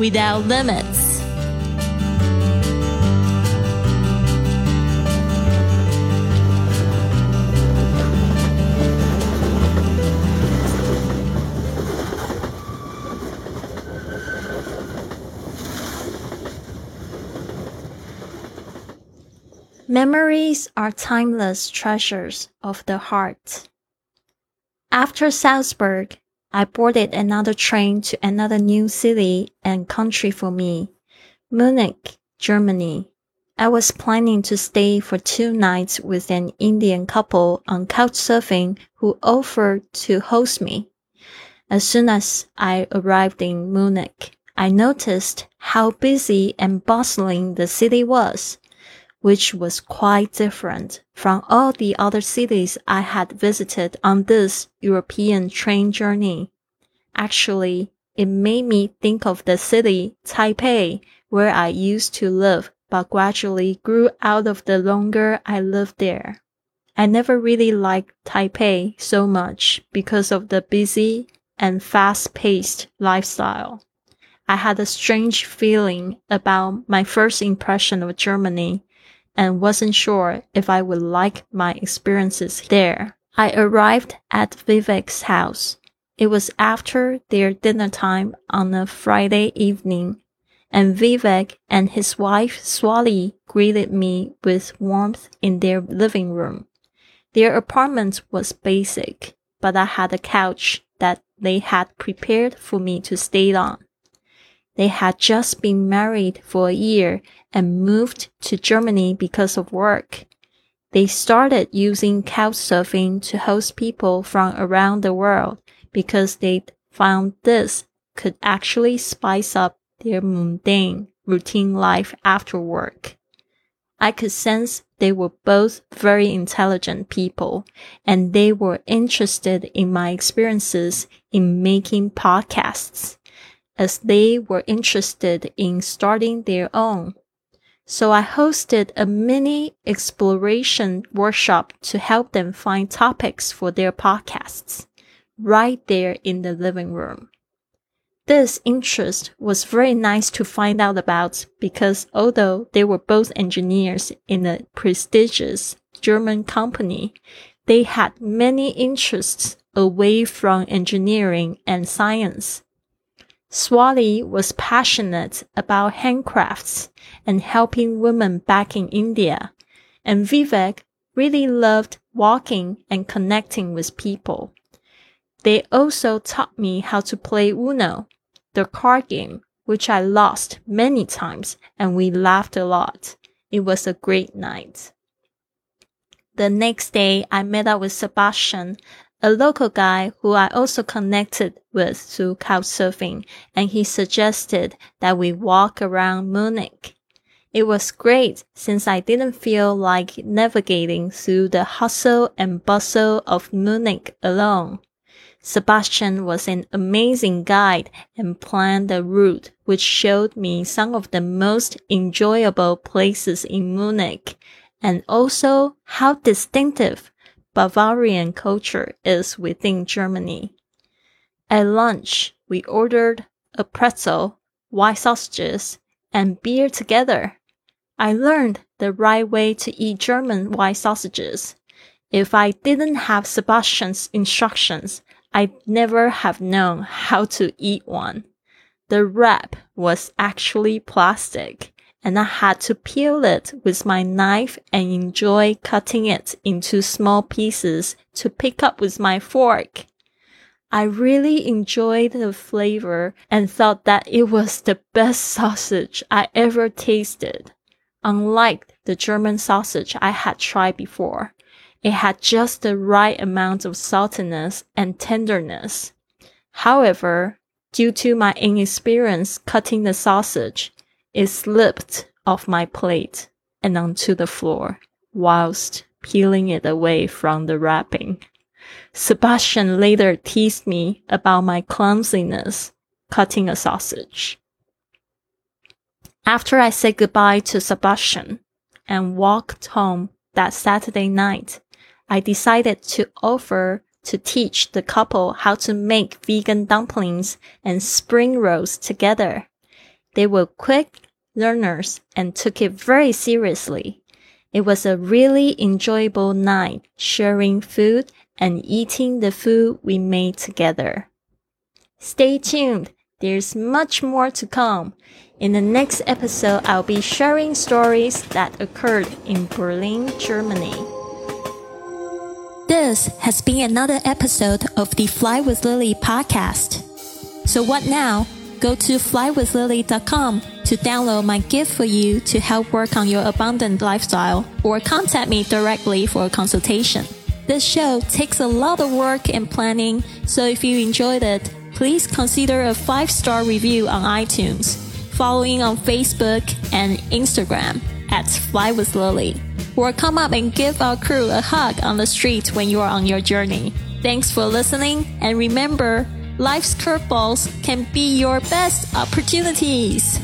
without limits. Memories are timeless treasures of the heart. After Salzburg, I boarded another train to another new city and country for me, Munich, Germany. I was planning to stay for two nights with an Indian couple on couchsurfing who offered to host me. As soon as I arrived in Munich, I noticed how busy and bustling the city was which was quite different from all the other cities I had visited on this European train journey. Actually, it made me think of the city, Taipei, where I used to live, but gradually grew out of the longer I lived there. I never really liked Taipei so much because of the busy and fast paced lifestyle. I had a strange feeling about my first impression of Germany and wasn't sure if I would like my experiences there. I arrived at Vivek's house. It was after their dinner time on a Friday evening, and Vivek and his wife Swali greeted me with warmth in their living room. Their apartment was basic, but I had a couch that they had prepared for me to stay on. They had just been married for a year and moved to Germany because of work. They started using couchsurfing to host people from around the world because they found this could actually spice up their mundane routine life after work. I could sense they were both very intelligent people and they were interested in my experiences in making podcasts as they were interested in starting their own. So I hosted a mini exploration workshop to help them find topics for their podcasts right there in the living room. This interest was very nice to find out about because although they were both engineers in a prestigious German company, they had many interests away from engineering and science. Swali was passionate about handcrafts and helping women back in India, and Vivek really loved walking and connecting with people. They also taught me how to play Uno, the card game, which I lost many times and we laughed a lot. It was a great night. The next day, I met up with Sebastian, a local guy who I also connected with through couchsurfing, and he suggested that we walk around Munich. It was great since I didn't feel like navigating through the hustle and bustle of Munich alone. Sebastian was an amazing guide and planned a route which showed me some of the most enjoyable places in Munich and also how distinctive Bavarian culture is within Germany. At lunch, we ordered a pretzel, white sausages, and beer together. I learned the right way to eat German white sausages. If I didn't have Sebastian's instructions, I'd never have known how to eat one. The wrap was actually plastic, and I had to peel it with my knife and enjoy cutting it into small pieces to pick up with my fork. I really enjoyed the flavor and thought that it was the best sausage I ever tasted. Unlike the German sausage I had tried before, it had just the right amount of saltiness and tenderness. However, due to my inexperience cutting the sausage, it slipped off my plate and onto the floor whilst peeling it away from the wrapping. Sebastian later teased me about my clumsiness cutting a sausage. After I said goodbye to Sebastian and walked home that Saturday night, I decided to offer to teach the couple how to make vegan dumplings and spring rolls together. They were quick learners and took it very seriously. It was a really enjoyable night sharing food and eating the food we made together. Stay tuned. There's much more to come. In the next episode, I'll be sharing stories that occurred in Berlin, Germany. This has been another episode of the Fly with Lily podcast. So what now? Go to flywithlily.com to download my gift for you to help work on your abundant lifestyle or contact me directly for a consultation. This show takes a lot of work and planning, so if you enjoyed it, please consider a five star review on iTunes, following on Facebook and Instagram at Fly with Lily, or come up and give our crew a hug on the street when you are on your journey. Thanks for listening, and remember, life's curveballs can be your best opportunities.